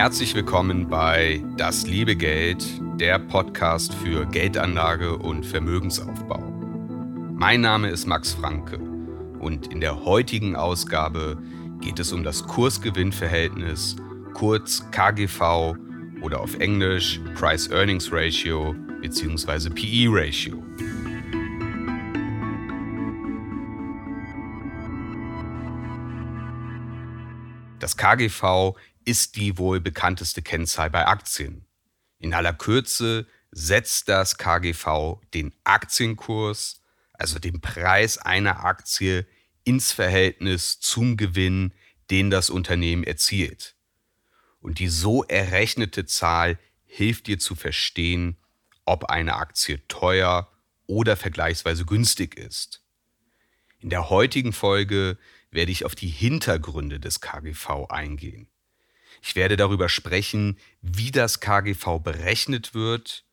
Herzlich willkommen bei Das liebe Geld, der Podcast für Geldanlage und Vermögensaufbau. Mein Name ist Max Franke und in der heutigen Ausgabe geht es um das Kursgewinnverhältnis, kurz KGV oder auf Englisch Price Earnings Ratio bzw. PE Das KGV ist die wohl bekannteste Kennzahl bei Aktien. In aller Kürze setzt das KGV den Aktienkurs, also den Preis einer Aktie, ins Verhältnis zum Gewinn, den das Unternehmen erzielt. Und die so errechnete Zahl hilft dir zu verstehen, ob eine Aktie teuer oder vergleichsweise günstig ist. In der heutigen Folge werde ich auf die Hintergründe des KGV eingehen. Ich werde darüber sprechen, wie das KGV berechnet wird,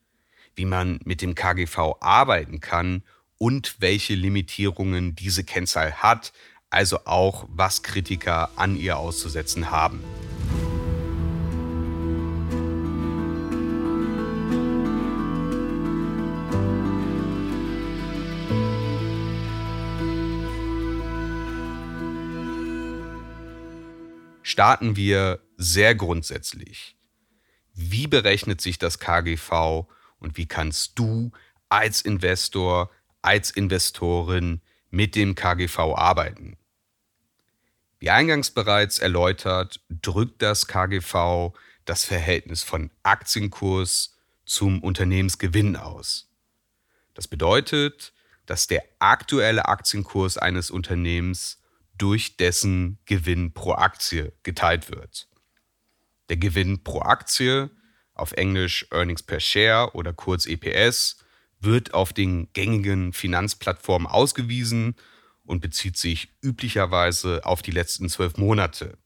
wie man mit dem KGV arbeiten kann und welche Limitierungen diese Kennzahl hat, also auch was Kritiker an ihr auszusetzen haben. Starten wir sehr grundsätzlich. Wie berechnet sich das KGV und wie kannst du als Investor, als Investorin mit dem KGV arbeiten? Wie eingangs bereits erläutert, drückt das KGV das Verhältnis von Aktienkurs zum Unternehmensgewinn aus. Das bedeutet, dass der aktuelle Aktienkurs eines Unternehmens durch dessen Gewinn pro Aktie geteilt wird. Der Gewinn pro Aktie, auf Englisch Earnings per Share oder kurz EPS, wird auf den gängigen Finanzplattformen ausgewiesen und bezieht sich üblicherweise auf die letzten zwölf Monate.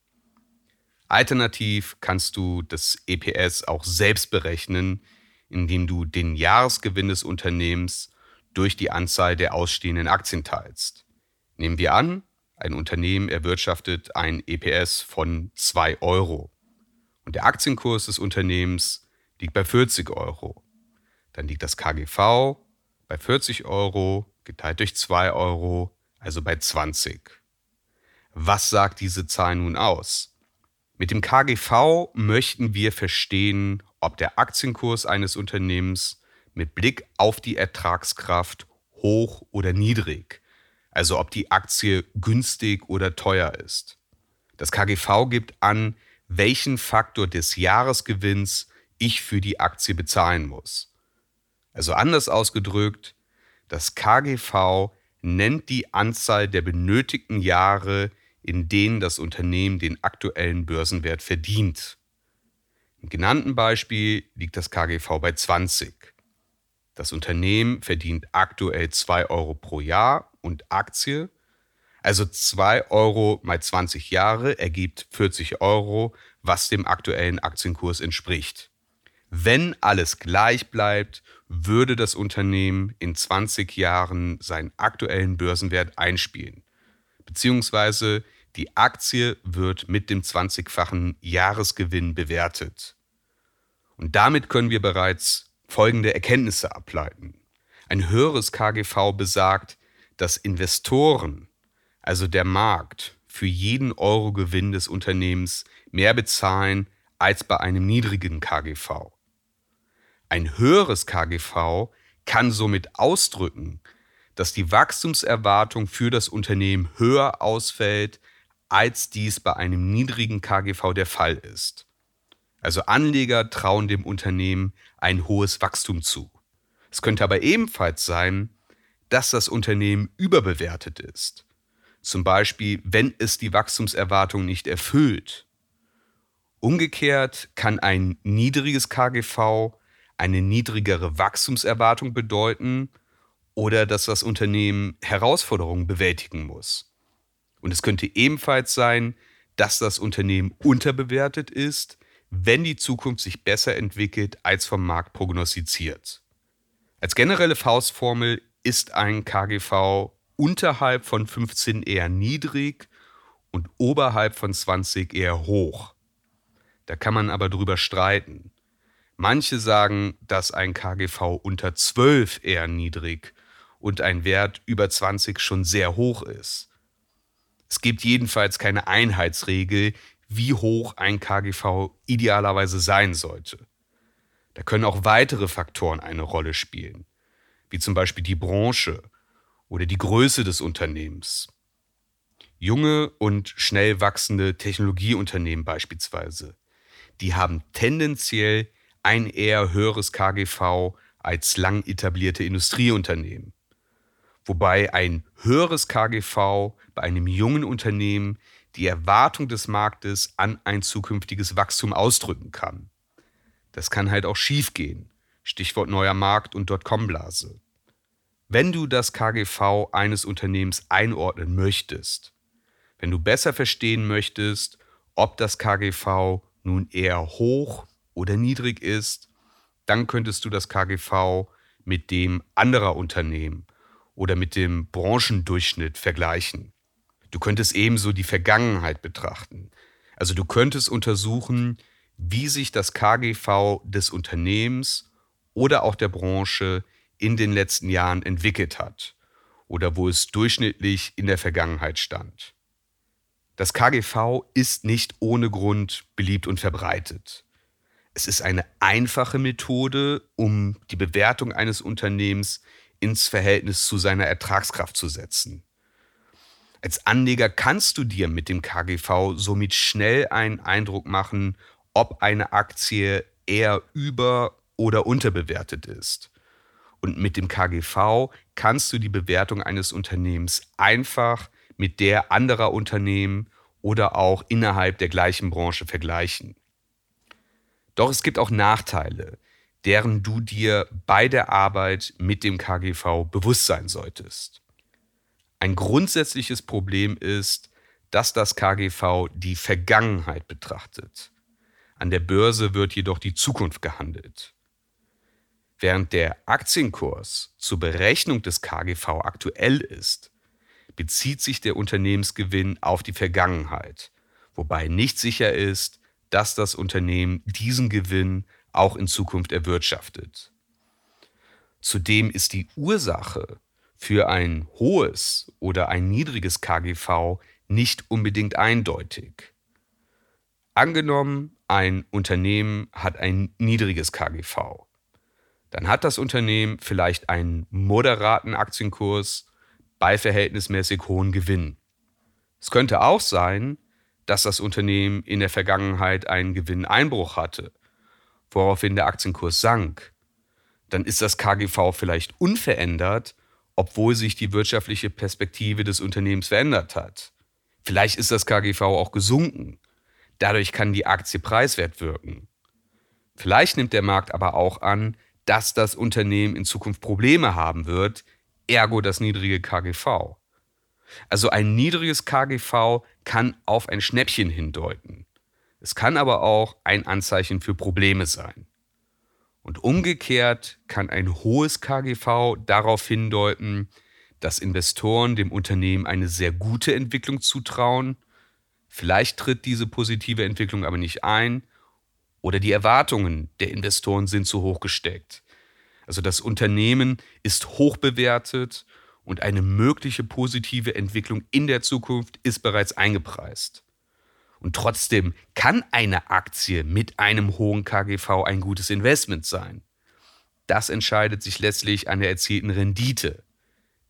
Alternativ kannst du das EPS auch selbst berechnen, indem du den Jahresgewinn des Unternehmens durch die Anzahl der ausstehenden Aktien teilst. Nehmen wir an, ein Unternehmen erwirtschaftet ein EPS von 2 Euro und der Aktienkurs des Unternehmens liegt bei 40 Euro. Dann liegt das KGV bei 40 Euro geteilt durch 2 Euro, also bei 20. Was sagt diese Zahl nun aus? Mit dem KGV möchten wir verstehen, ob der Aktienkurs eines Unternehmens mit Blick auf die Ertragskraft hoch oder niedrig also ob die Aktie günstig oder teuer ist. Das KGV gibt an, welchen Faktor des Jahresgewinns ich für die Aktie bezahlen muss. Also anders ausgedrückt, das KGV nennt die Anzahl der benötigten Jahre, in denen das Unternehmen den aktuellen Börsenwert verdient. Im genannten Beispiel liegt das KGV bei 20. Das Unternehmen verdient aktuell 2 Euro pro Jahr und Aktie. Also 2 Euro mal 20 Jahre ergibt 40 Euro, was dem aktuellen Aktienkurs entspricht. Wenn alles gleich bleibt, würde das Unternehmen in 20 Jahren seinen aktuellen Börsenwert einspielen. Beziehungsweise die Aktie wird mit dem 20-fachen Jahresgewinn bewertet. Und damit können wir bereits folgende Erkenntnisse ableiten. Ein höheres KGV besagt, dass Investoren, also der Markt, für jeden Euro Gewinn des Unternehmens mehr bezahlen als bei einem niedrigen KGV. Ein höheres KGV kann somit ausdrücken, dass die Wachstumserwartung für das Unternehmen höher ausfällt, als dies bei einem niedrigen KGV der Fall ist. Also Anleger trauen dem Unternehmen ein hohes Wachstum zu. Es könnte aber ebenfalls sein, dass das Unternehmen überbewertet ist. Zum Beispiel, wenn es die Wachstumserwartung nicht erfüllt. Umgekehrt kann ein niedriges KGV eine niedrigere Wachstumserwartung bedeuten oder dass das Unternehmen Herausforderungen bewältigen muss. Und es könnte ebenfalls sein, dass das Unternehmen unterbewertet ist, wenn die Zukunft sich besser entwickelt als vom Markt prognostiziert. Als generelle Faustformel ist ein KGV unterhalb von 15 eher niedrig und oberhalb von 20 eher hoch. Da kann man aber drüber streiten. Manche sagen, dass ein KGV unter 12 eher niedrig und ein Wert über 20 schon sehr hoch ist. Es gibt jedenfalls keine Einheitsregel, wie hoch ein KGV idealerweise sein sollte. Da können auch weitere Faktoren eine Rolle spielen, wie zum Beispiel die Branche oder die Größe des Unternehmens. Junge und schnell wachsende Technologieunternehmen beispielsweise, die haben tendenziell ein eher höheres KGV als lang etablierte Industrieunternehmen. Wobei ein höheres KGV bei einem jungen Unternehmen die Erwartung des Marktes an ein zukünftiges Wachstum ausdrücken kann. Das kann halt auch schiefgehen. Stichwort neuer Markt und Dotcom-Blase. Wenn du das KGV eines Unternehmens einordnen möchtest, wenn du besser verstehen möchtest, ob das KGV nun eher hoch oder niedrig ist, dann könntest du das KGV mit dem anderer Unternehmen oder mit dem Branchendurchschnitt vergleichen. Du könntest ebenso die Vergangenheit betrachten. Also du könntest untersuchen, wie sich das KGV des Unternehmens oder auch der Branche in den letzten Jahren entwickelt hat oder wo es durchschnittlich in der Vergangenheit stand. Das KGV ist nicht ohne Grund beliebt und verbreitet. Es ist eine einfache Methode, um die Bewertung eines Unternehmens ins Verhältnis zu seiner Ertragskraft zu setzen. Als Anleger kannst du dir mit dem KGV somit schnell einen Eindruck machen, ob eine Aktie eher über- oder unterbewertet ist. Und mit dem KGV kannst du die Bewertung eines Unternehmens einfach mit der anderer Unternehmen oder auch innerhalb der gleichen Branche vergleichen. Doch es gibt auch Nachteile, deren du dir bei der Arbeit mit dem KGV bewusst sein solltest. Ein grundsätzliches Problem ist, dass das KGV die Vergangenheit betrachtet. An der Börse wird jedoch die Zukunft gehandelt. Während der Aktienkurs zur Berechnung des KGV aktuell ist, bezieht sich der Unternehmensgewinn auf die Vergangenheit, wobei nicht sicher ist, dass das Unternehmen diesen Gewinn auch in Zukunft erwirtschaftet. Zudem ist die Ursache für ein hohes oder ein niedriges KGV nicht unbedingt eindeutig. Angenommen, ein Unternehmen hat ein niedriges KGV. Dann hat das Unternehmen vielleicht einen moderaten Aktienkurs bei verhältnismäßig hohen Gewinn. Es könnte auch sein, dass das Unternehmen in der Vergangenheit einen Gewinneinbruch hatte, woraufhin der Aktienkurs sank. Dann ist das KGV vielleicht unverändert, obwohl sich die wirtschaftliche Perspektive des Unternehmens verändert hat. Vielleicht ist das KGV auch gesunken. Dadurch kann die Aktie preiswert wirken. Vielleicht nimmt der Markt aber auch an, dass das Unternehmen in Zukunft Probleme haben wird, ergo das niedrige KGV. Also ein niedriges KGV kann auf ein Schnäppchen hindeuten. Es kann aber auch ein Anzeichen für Probleme sein. Und umgekehrt kann ein hohes KGV darauf hindeuten, dass Investoren dem Unternehmen eine sehr gute Entwicklung zutrauen. Vielleicht tritt diese positive Entwicklung aber nicht ein oder die Erwartungen der Investoren sind zu hoch gesteckt. Also das Unternehmen ist hoch bewertet und eine mögliche positive Entwicklung in der Zukunft ist bereits eingepreist. Und trotzdem kann eine Aktie mit einem hohen KGV ein gutes Investment sein. Das entscheidet sich letztlich an der erzielten Rendite,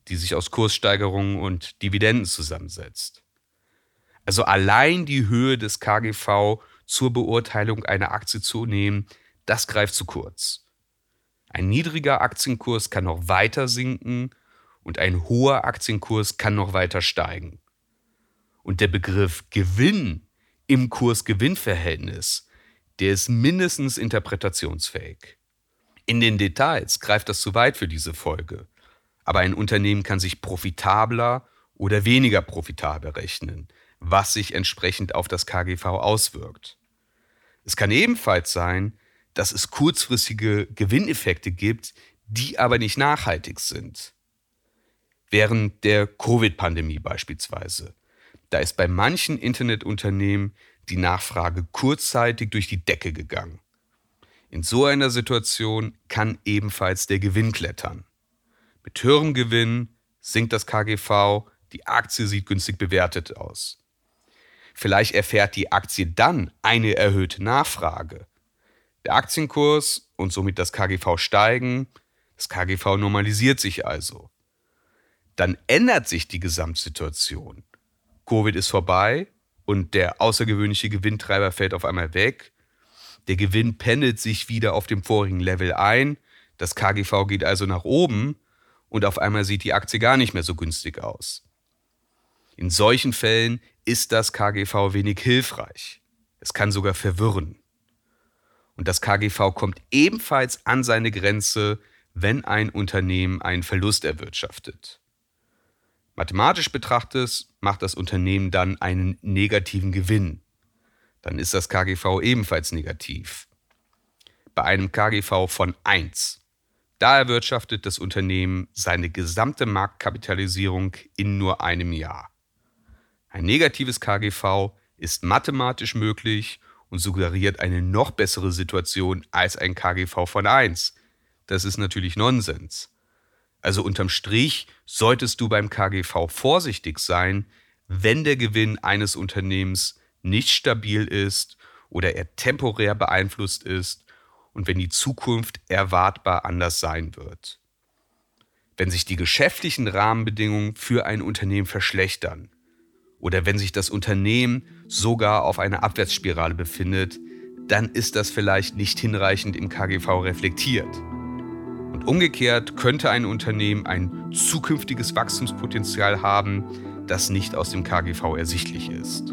die sich aus Kurssteigerungen und Dividenden zusammensetzt. Also allein die Höhe des KGV zur Beurteilung einer Aktie zu nehmen, das greift zu kurz. Ein niedriger Aktienkurs kann noch weiter sinken und ein hoher Aktienkurs kann noch weiter steigen. Und der Begriff Gewinn im Kurs-Gewinn-Verhältnis, der ist mindestens interpretationsfähig. In den Details greift das zu weit für diese Folge, aber ein Unternehmen kann sich profitabler oder weniger profitabel rechnen, was sich entsprechend auf das KGV auswirkt. Es kann ebenfalls sein, dass es kurzfristige Gewinneffekte gibt, die aber nicht nachhaltig sind während der Covid-Pandemie beispielsweise. Da ist bei manchen Internetunternehmen die Nachfrage kurzzeitig durch die Decke gegangen. In so einer Situation kann ebenfalls der Gewinn klettern. Mit höherem Gewinn sinkt das KGV, die Aktie sieht günstig bewertet aus. Vielleicht erfährt die Aktie dann eine erhöhte Nachfrage. Der Aktienkurs und somit das KGV steigen, das KGV normalisiert sich also. Dann ändert sich die Gesamtsituation. Covid ist vorbei und der außergewöhnliche Gewinntreiber fällt auf einmal weg. Der Gewinn pendelt sich wieder auf dem vorigen Level ein. Das KGV geht also nach oben und auf einmal sieht die Aktie gar nicht mehr so günstig aus. In solchen Fällen ist das KGV wenig hilfreich. Es kann sogar verwirren. Und das KGV kommt ebenfalls an seine Grenze, wenn ein Unternehmen einen Verlust erwirtschaftet. Mathematisch betrachtet macht das Unternehmen dann einen negativen Gewinn. Dann ist das KGV ebenfalls negativ. Bei einem KGV von 1, da erwirtschaftet das Unternehmen seine gesamte Marktkapitalisierung in nur einem Jahr. Ein negatives KGV ist mathematisch möglich und suggeriert eine noch bessere Situation als ein KGV von 1. Das ist natürlich Nonsens. Also unterm Strich solltest du beim KGV vorsichtig sein, wenn der Gewinn eines Unternehmens nicht stabil ist oder er temporär beeinflusst ist und wenn die Zukunft erwartbar anders sein wird. Wenn sich die geschäftlichen Rahmenbedingungen für ein Unternehmen verschlechtern oder wenn sich das Unternehmen sogar auf einer Abwärtsspirale befindet, dann ist das vielleicht nicht hinreichend im KGV reflektiert. Und umgekehrt könnte ein Unternehmen ein zukünftiges Wachstumspotenzial haben, das nicht aus dem KGV ersichtlich ist.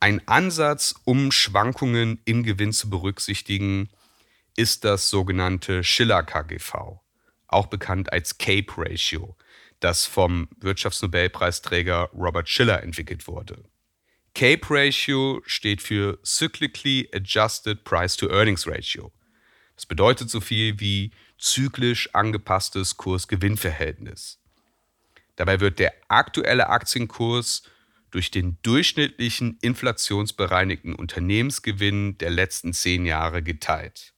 Ein Ansatz, um Schwankungen im Gewinn zu berücksichtigen, ist das sogenannte Schiller-KGV, auch bekannt als Cape Ratio, das vom Wirtschaftsnobelpreisträger Robert Schiller entwickelt wurde. CAPE Ratio steht für Cyclically Adjusted Price to Earnings Ratio. Das bedeutet so viel wie zyklisch angepasstes Kurs-Gewinn-Verhältnis. Dabei wird der aktuelle Aktienkurs durch den durchschnittlichen inflationsbereinigten Unternehmensgewinn der letzten zehn Jahre geteilt.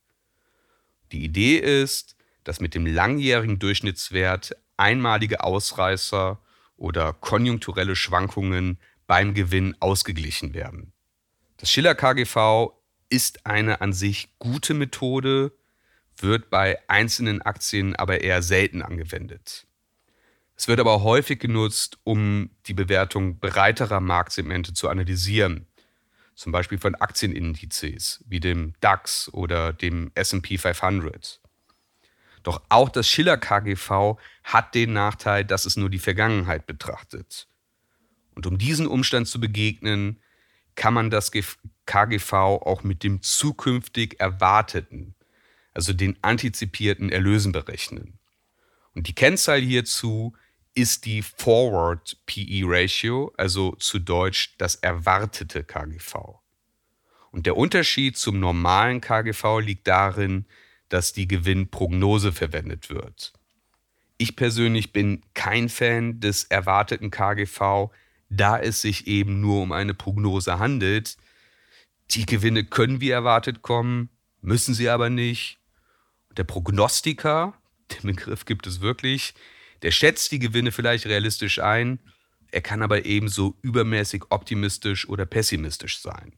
Die Idee ist, dass mit dem langjährigen Durchschnittswert einmalige Ausreißer oder konjunkturelle Schwankungen beim Gewinn ausgeglichen werden. Das Schiller KGV ist eine an sich gute Methode, wird bei einzelnen Aktien aber eher selten angewendet. Es wird aber häufig genutzt, um die Bewertung breiterer Marktsegmente zu analysieren, zum Beispiel von Aktienindizes wie dem DAX oder dem SP 500. Doch auch das Schiller KGV hat den Nachteil, dass es nur die Vergangenheit betrachtet. Und um diesen Umstand zu begegnen, kann man das KGV auch mit dem zukünftig Erwarteten, also den antizipierten Erlösen berechnen. Und die Kennzahl hierzu ist die Forward PE Ratio, also zu Deutsch das erwartete KGV. Und der Unterschied zum normalen KGV liegt darin, dass die Gewinnprognose verwendet wird. Ich persönlich bin kein Fan des erwarteten KGV, da es sich eben nur um eine Prognose handelt. Die Gewinne können wie erwartet kommen, müssen sie aber nicht. der Prognostiker, den Begriff gibt es wirklich, der schätzt die Gewinne vielleicht realistisch ein, er kann aber ebenso übermäßig optimistisch oder pessimistisch sein.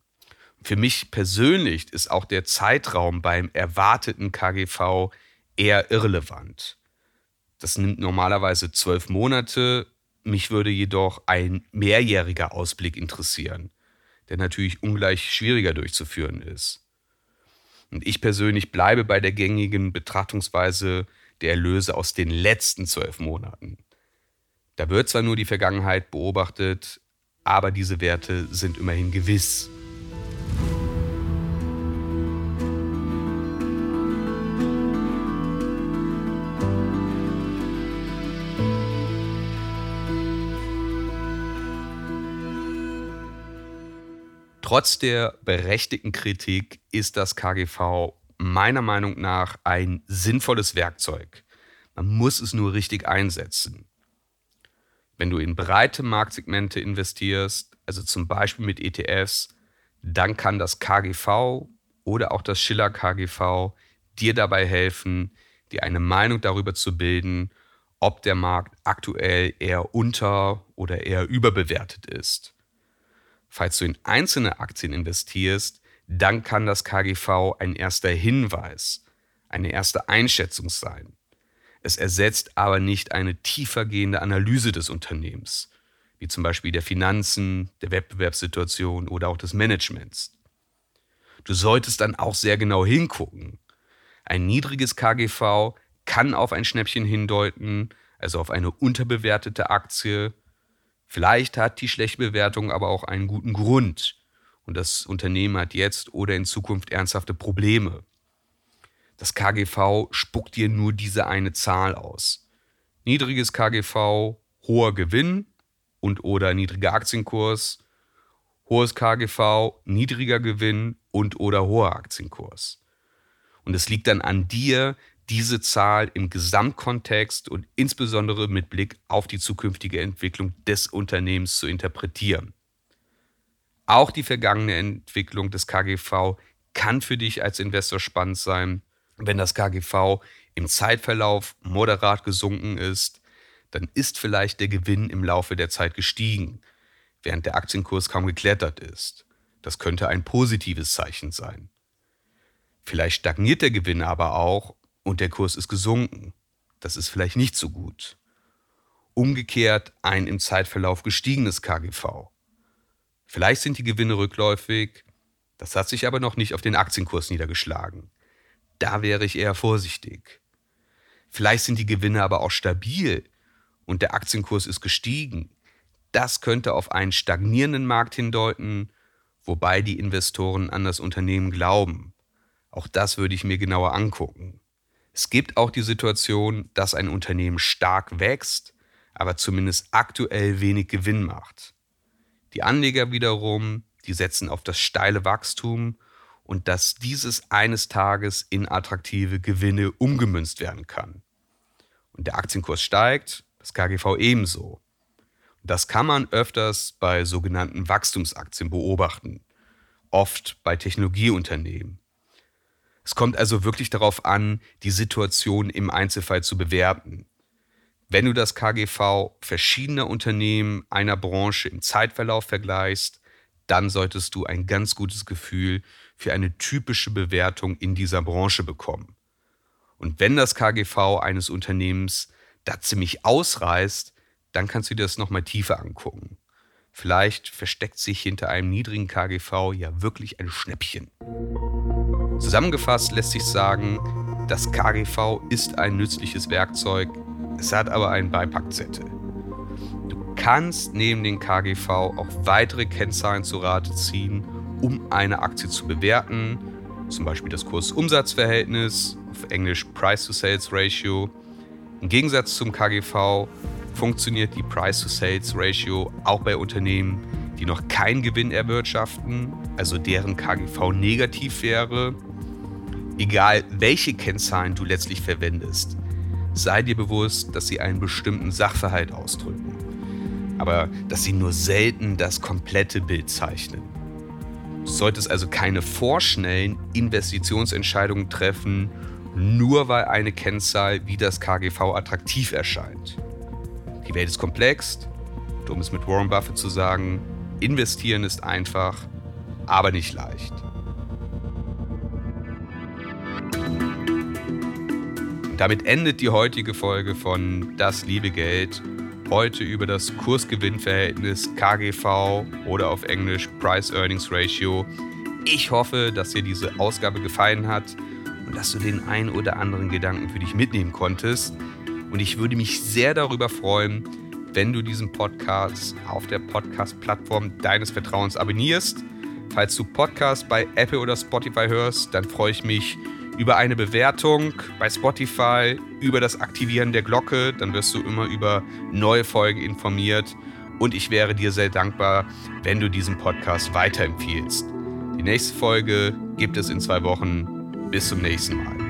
Für mich persönlich ist auch der Zeitraum beim erwarteten KGV eher irrelevant. Das nimmt normalerweise zwölf Monate, mich würde jedoch ein mehrjähriger Ausblick interessieren, der natürlich ungleich schwieriger durchzuführen ist. Und ich persönlich bleibe bei der gängigen Betrachtungsweise der Erlöse aus den letzten zwölf Monaten. Da wird zwar nur die Vergangenheit beobachtet, aber diese Werte sind immerhin gewiss. Trotz der berechtigten Kritik ist das KGV meiner Meinung nach ein sinnvolles Werkzeug. Man muss es nur richtig einsetzen. Wenn du in breite Marktsegmente investierst, also zum Beispiel mit ETFs, dann kann das KGV oder auch das Schiller KGV dir dabei helfen, dir eine Meinung darüber zu bilden, ob der Markt aktuell eher unter- oder eher überbewertet ist. Falls du in einzelne Aktien investierst, dann kann das KGV ein erster Hinweis, eine erste Einschätzung sein. Es ersetzt aber nicht eine tiefergehende Analyse des Unternehmens, wie zum Beispiel der Finanzen, der Wettbewerbssituation oder auch des Managements. Du solltest dann auch sehr genau hingucken. Ein niedriges KGV kann auf ein Schnäppchen hindeuten, also auf eine unterbewertete Aktie. Vielleicht hat die schlechte Bewertung aber auch einen guten Grund und das Unternehmen hat jetzt oder in Zukunft ernsthafte Probleme. Das KGV spuckt dir nur diese eine Zahl aus. Niedriges KGV, hoher Gewinn und oder niedriger Aktienkurs, hohes KGV, niedriger Gewinn und oder hoher Aktienkurs. Und es liegt dann an dir, diese Zahl im Gesamtkontext und insbesondere mit Blick auf die zukünftige Entwicklung des Unternehmens zu interpretieren. Auch die vergangene Entwicklung des KGV kann für dich als Investor spannend sein. Wenn das KGV im Zeitverlauf moderat gesunken ist, dann ist vielleicht der Gewinn im Laufe der Zeit gestiegen, während der Aktienkurs kaum geklettert ist. Das könnte ein positives Zeichen sein. Vielleicht stagniert der Gewinn aber auch und der Kurs ist gesunken. Das ist vielleicht nicht so gut. Umgekehrt ein im Zeitverlauf gestiegenes KGV. Vielleicht sind die Gewinne rückläufig, das hat sich aber noch nicht auf den Aktienkurs niedergeschlagen. Da wäre ich eher vorsichtig. Vielleicht sind die Gewinne aber auch stabil und der Aktienkurs ist gestiegen. Das könnte auf einen stagnierenden Markt hindeuten, wobei die Investoren an das Unternehmen glauben. Auch das würde ich mir genauer angucken. Es gibt auch die Situation, dass ein Unternehmen stark wächst, aber zumindest aktuell wenig Gewinn macht. Die Anleger wiederum, die setzen auf das steile Wachstum und dass dieses eines Tages in attraktive Gewinne umgemünzt werden kann. Und der Aktienkurs steigt, das KGV ebenso. Das kann man öfters bei sogenannten Wachstumsaktien beobachten, oft bei Technologieunternehmen. Es kommt also wirklich darauf an, die Situation im Einzelfall zu bewerten. Wenn du das KGV verschiedener Unternehmen einer Branche im Zeitverlauf vergleichst, dann solltest du ein ganz gutes Gefühl für eine typische Bewertung in dieser Branche bekommen. Und wenn das KGV eines Unternehmens da ziemlich ausreißt, dann kannst du dir das nochmal tiefer angucken. Vielleicht versteckt sich hinter einem niedrigen KGV ja wirklich ein Schnäppchen. Zusammengefasst lässt sich sagen, das KGV ist ein nützliches Werkzeug, es hat aber einen Beipackzettel kannst neben den KGV auch weitere Kennzahlen zu Rate ziehen, um eine Aktie zu bewerten, zum Beispiel das Kurs-Umsatz-Verhältnis, auf Englisch Price-to-Sales-Ratio. Im Gegensatz zum KGV funktioniert die Price-to-Sales-Ratio auch bei Unternehmen, die noch keinen Gewinn erwirtschaften, also deren KGV negativ wäre. Egal welche Kennzahlen du letztlich verwendest, sei dir bewusst, dass sie einen bestimmten Sachverhalt ausdrücken aber dass sie nur selten das komplette Bild zeichnen. Du solltest also keine vorschnellen Investitionsentscheidungen treffen, nur weil eine Kennzahl wie das KGV attraktiv erscheint. Die Welt ist komplex, um es mit Warren Buffett zu sagen, investieren ist einfach, aber nicht leicht. Damit endet die heutige Folge von Das liebe Geld heute über das Kursgewinnverhältnis KGV oder auf Englisch Price Earnings Ratio. Ich hoffe, dass dir diese Ausgabe gefallen hat und dass du den einen oder anderen Gedanken für dich mitnehmen konntest. Und ich würde mich sehr darüber freuen, wenn du diesen Podcast auf der Podcast-Plattform deines Vertrauens abonnierst. Falls du Podcast bei Apple oder Spotify hörst, dann freue ich mich über eine Bewertung bei Spotify, über das Aktivieren der Glocke. Dann wirst du immer über neue Folgen informiert. Und ich wäre dir sehr dankbar, wenn du diesen Podcast weiterempfiehlst. Die nächste Folge gibt es in zwei Wochen. Bis zum nächsten Mal.